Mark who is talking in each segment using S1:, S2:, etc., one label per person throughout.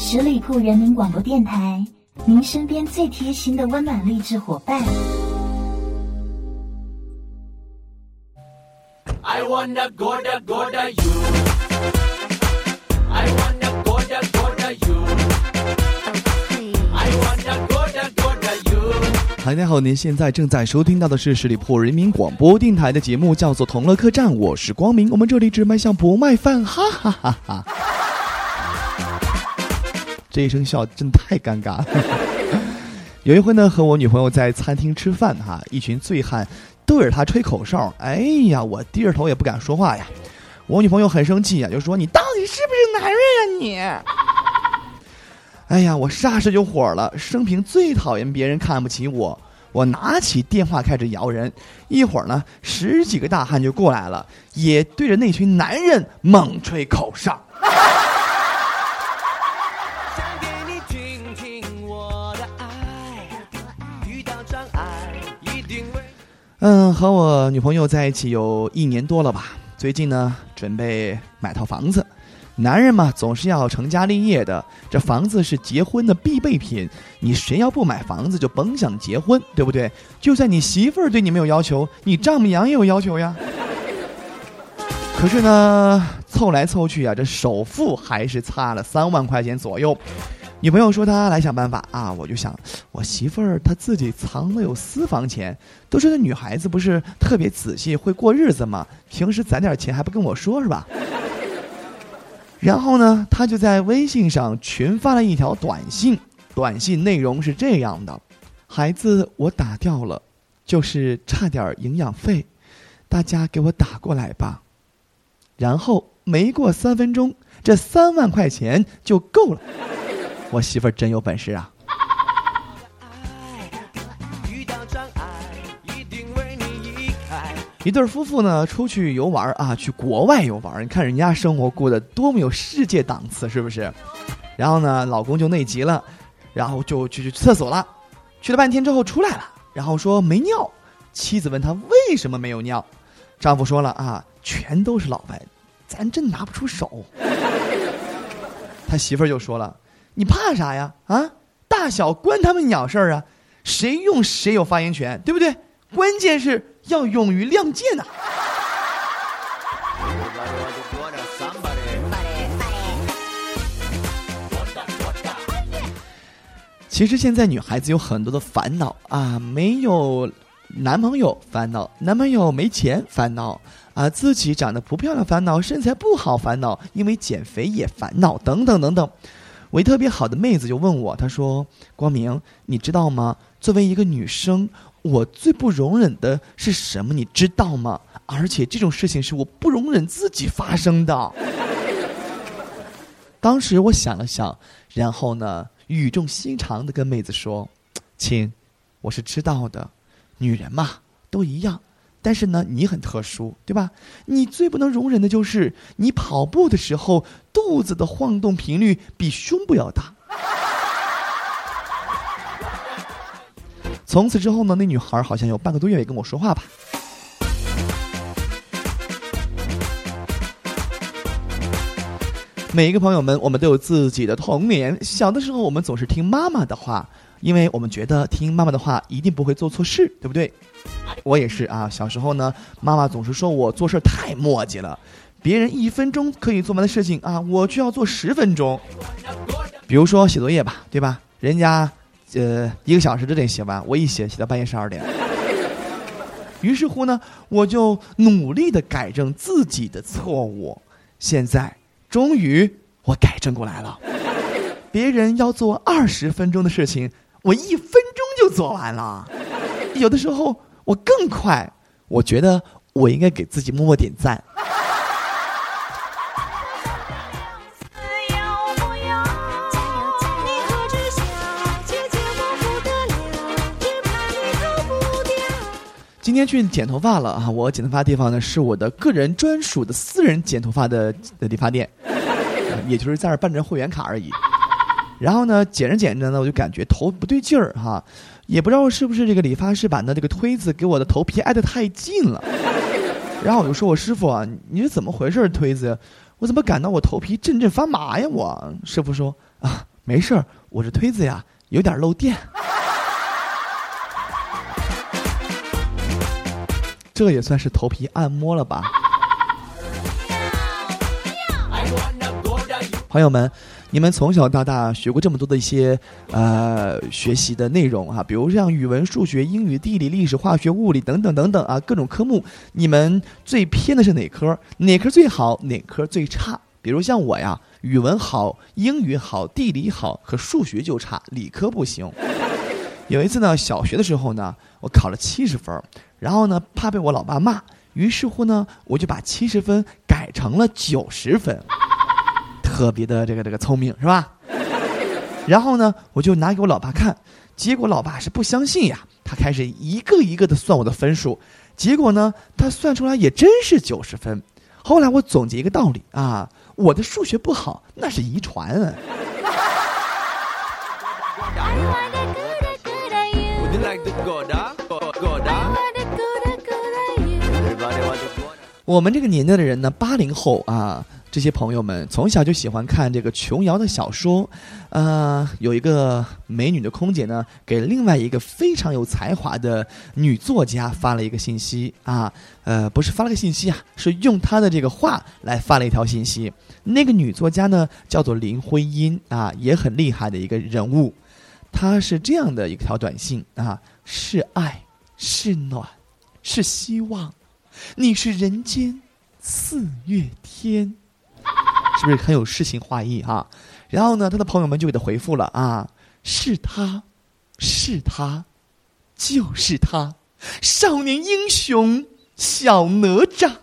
S1: 十里铺人民广播电台，您身边最贴心的温暖励志伙伴。I wanna go to go to you. I wanna go to go to you. I wanna go to go to you. 大家好，您现在正在收听到的是十里铺人民广播电台的节目，叫做《同乐客栈》，我是光明，我们这里只卖相不卖饭，哈哈哈哈。这一声笑真太尴尬了。有一回呢，和我女朋友在餐厅吃饭，哈，一群醉汉对着她吹口哨，哎呀，我低着头也不敢说话呀。我女朋友很生气呀，就说：“你到底是不是男人啊你？”哎呀，我霎时就火了，生平最讨厌别人看不起我。我拿起电话开始摇人，一会儿呢，十几个大汉就过来了，也对着那群男人猛吹口哨。嗯，和我女朋友在一起有一年多了吧。最近呢，准备买套房子。男人嘛，总是要成家立业的，这房子是结婚的必备品。你谁要不买房子，就甭想结婚，对不对？就算你媳妇儿对你没有要求，你丈母娘也有要求呀。可是呢，凑来凑去啊，这首付还是差了三万块钱左右。女朋友说她来想办法啊，我就想，我媳妇儿她自己藏了有私房钱，都说这女孩子不是特别仔细，会过日子吗？平时攒点钱还不跟我说是吧？然后呢，她就在微信上群发了一条短信，短信内容是这样的：孩子我打掉了，就是差点营养费，大家给我打过来吧。然后没过三分钟，这三万块钱就够了。我媳妇儿真有本事啊！一对夫妇呢出去游玩啊，去国外游玩，你看人家生活过得多么有世界档次，是不是？然后呢，老公就内急了，然后就去去厕所了，去了半天之后出来了，然后说没尿。妻子问他为什么没有尿，丈夫说了啊，全都是老外，咱真拿不出手。他媳妇儿就说了。你怕啥呀？啊，大小关他们鸟事儿啊！谁用谁有发言权，对不对？关键是要勇于亮剑呐。其实现在女孩子有很多的烦恼啊，没有男朋友烦恼，男朋友没钱烦恼啊，自己长得不漂亮烦恼，身材不好烦恼，因为减肥也烦恼，等等等等。我一特别好的妹子就问我，她说：“光明，你知道吗？作为一个女生，我最不容忍的是什么？你知道吗？而且这种事情是我不容忍自己发生的。”当时我想了想，然后呢，语重心长的跟妹子说：“亲，我是知道的，女人嘛，都一样。”但是呢，你很特殊，对吧？你最不能容忍的就是你跑步的时候肚子的晃动频率比胸部要大。从此之后呢，那女孩好像有半个多月没跟我说话吧。每一个朋友们，我们都有自己的童年。小的时候，我们总是听妈妈的话，因为我们觉得听妈妈的话一定不会做错事，对不对？我也是啊，小时候呢，妈妈总是说我做事太磨叽了，别人一分钟可以做完的事情啊，我就要做十分钟。比如说写作业吧，对吧？人家，呃，一个小时之内写完，我一写写到半夜十二点。于是乎呢，我就努力的改正自己的错误，现在终于我改正过来了。别人要做二十分钟的事情，我一分钟就做完了。有的时候。我更快，我觉得我应该给自己默默点赞。今天去剪头发了啊！我剪头发的地方呢是我的个人专属的私人剪头发的的理发店，也就是在那办张会员卡而已。然后呢，剪着剪着呢，我就感觉头不对劲儿哈。也不知道是不是这个理发师把那这个推子给我的头皮挨得太近了，然后我就说：“我师傅啊，你是怎么回事？推子，我怎么感到我头皮阵阵发麻呀？”我师傅说：“啊，没事儿，我这推子呀有点漏电。这也算是头皮按摩了吧？朋友们，你们从小到大学过这么多的一些呃学习的内容啊，比如像语文、数学、英语、地理、历史、化学、物理等等等等啊，各种科目，你们最偏的是哪科？哪科最好？哪科最差？比如像我呀，语文好，英语好，地理好，可数学就差，理科不行。有一次呢，小学的时候呢，我考了七十分。然后呢，怕被我老爸骂，于是乎呢，我就把七十分改成了九十分，特别的这个这个聪明是吧？然后呢，我就拿给我老爸看，结果老爸是不相信呀，他开始一个一个的算我的分数，结果呢，他算出来也真是九十分。后来我总结一个道理啊，我的数学不好那是遗传。我们这个年代的人呢，八零后啊，这些朋友们从小就喜欢看这个琼瑶的小说，呃，有一个美女的空姐呢，给另外一个非常有才华的女作家发了一个信息啊，呃，不是发了个信息啊，是用她的这个话来发了一条信息。那个女作家呢，叫做林徽因啊，也很厉害的一个人物。他是这样的一条短信啊，是爱，是暖，是希望。你是人间四月天，是不是很有诗情画意哈？然后呢，他的朋友们就给他回复了啊，是他，是他，就是他，少年英雄小哪吒。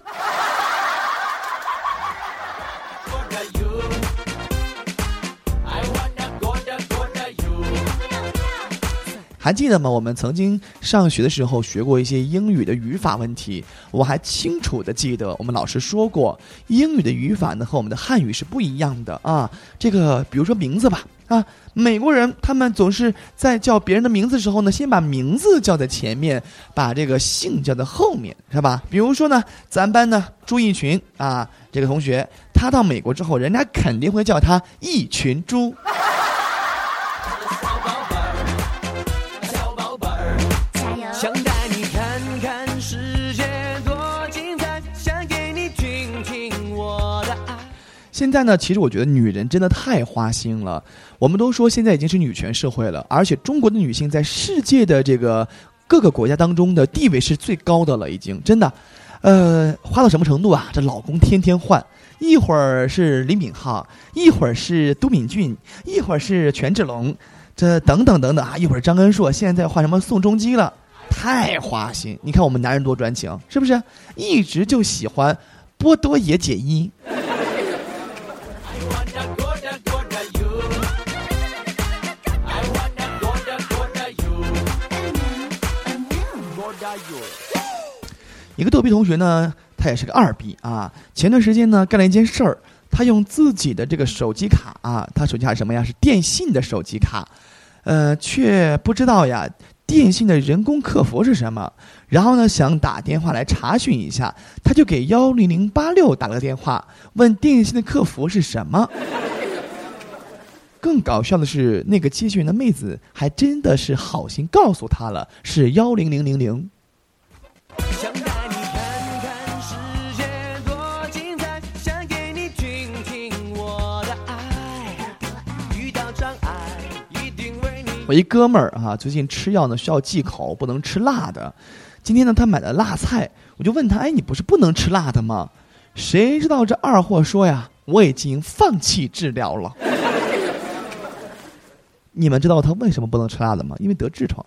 S1: 还记得吗？我们曾经上学的时候学过一些英语的语法问题，我还清楚的记得我们老师说过，英语的语法呢和我们的汉语是不一样的啊。这个比如说名字吧，啊，美国人他们总是在叫别人的名字的时候呢，先把名字叫在前面，把这个姓叫在后面，是吧？比如说呢，咱班呢朱一群啊，这个同学他到美国之后，人家肯定会叫他一群猪。现在呢，其实我觉得女人真的太花心了。我们都说现在已经是女权社会了，而且中国的女性在世界的这个各个国家当中的地位是最高的了，已经真的，呃，花到什么程度啊？这老公天天换，一会儿是李敏镐，一会儿是都敏俊，一会儿是权志龙，这等等等等啊，一会儿张根硕，现在换什么宋仲基了，太花心。你看我们男人多专情，是不是？一直就喜欢波多野结衣。一个逗逼同学呢，他也是个二逼啊。前段时间呢，干了一件事儿，他用自己的这个手机卡啊，他手机卡什么呀？是电信的手机卡，呃，却不知道呀，电信的人工客服是什么。然后呢，想打电话来查询一下，他就给幺零零八六打了个电话，问电信的客服是什么。更搞笑的是，那个接线员的妹子还真的是好心告诉他了，是幺零零零零。我一哥们儿啊，最近吃药呢需要忌口，不能吃辣的。今天呢，他买了辣菜，我就问他：“哎，你不是不能吃辣的吗？”谁知道这二货说呀：“我已经放弃治疗了。”你们知道他为什么不能吃辣的吗？因为得痔疮。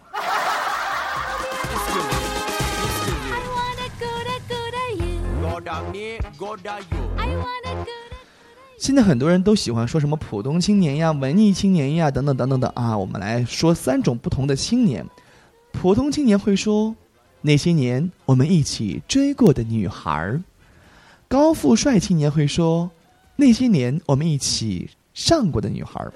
S1: 现在很多人都喜欢说什么普通青年呀、文艺青年呀等等等等等啊。我们来说三种不同的青年。普通青年会说那些年我们一起追过的女孩儿；高富帅青年会说那些年我们一起上过的女孩；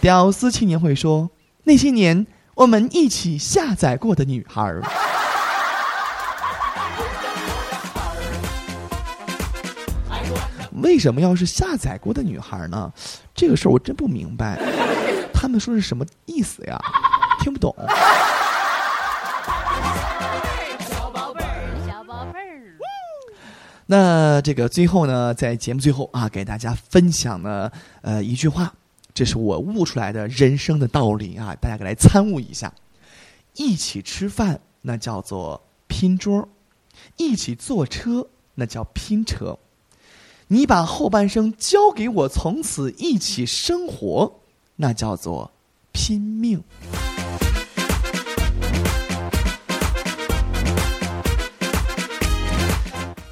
S1: 屌丝青年会说那些年我们一起下载过的女孩为为什么要是下载过的女孩呢？这个事儿我真不明白，他们说是什么意思呀？听不懂。
S2: 小宝贝儿，小宝贝儿。
S1: 那这个最后呢，在节目最后啊，给大家分享呢，呃，一句话，这是我悟出来的人生的道理啊，大家来参悟一下。一起吃饭，那叫做拼桌；一起坐车，那叫拼车。你把后半生交给我，从此一起生活，那叫做拼命。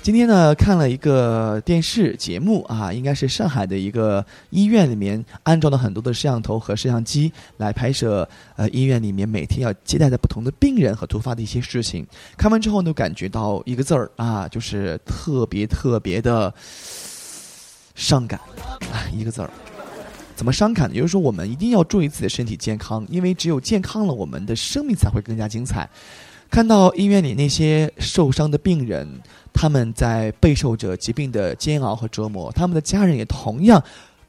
S1: 今天呢，看了一个电视节目啊，应该是上海的一个医院里面安装了很多的摄像头和摄像机来拍摄呃医院里面每天要接待的不同的病人和突发的一些事情。看完之后呢，感觉到一个字儿啊，就是特别特别的伤感 啊，一个字儿。怎么伤感呢？也就是说，我们一定要注意自己的身体健康，因为只有健康了，我们的生命才会更加精彩。看到医院里那些受伤的病人，他们在备受着疾病的煎熬和折磨，他们的家人也同样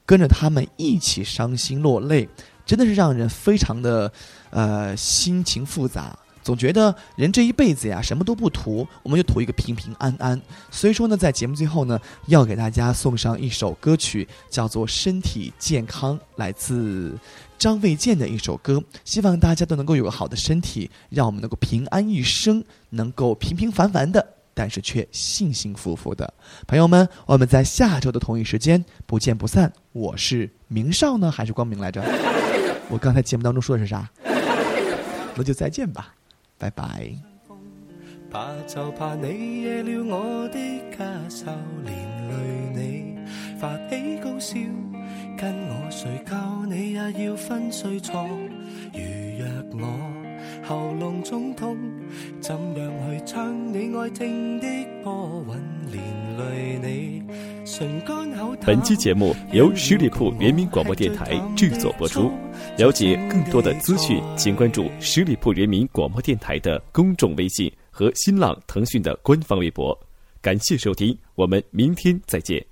S1: 跟着他们一起伤心落泪，真的是让人非常的呃心情复杂。总觉得人这一辈子呀，什么都不图，我们就图一个平平安安。所以说呢，在节目最后呢，要给大家送上一首歌曲，叫做《身体健康》，来自张卫健的一首歌。希望大家都能够有个好的身体，让我们能够平安一生，能够平平凡凡的，但是却幸幸福福的。朋友们，我们在下周的同一时间不见不散。我是明少呢，还是光明来着？我刚才节目当中说的是啥？那就再见吧。拜拜。
S3: 怕就怕你惹了我的家愁，连累你发起高烧，跟我睡觉你也要分睡床。如若我喉咙肿痛，怎样去唱你爱听的波韵，连累你唇干口。
S4: 本期节目由十里铺人民广播电台制作播出。了解更多的资讯，请关注十里铺人民广播电台的公众微信和新浪、腾讯的官方微博。感谢收听，我们明天再见。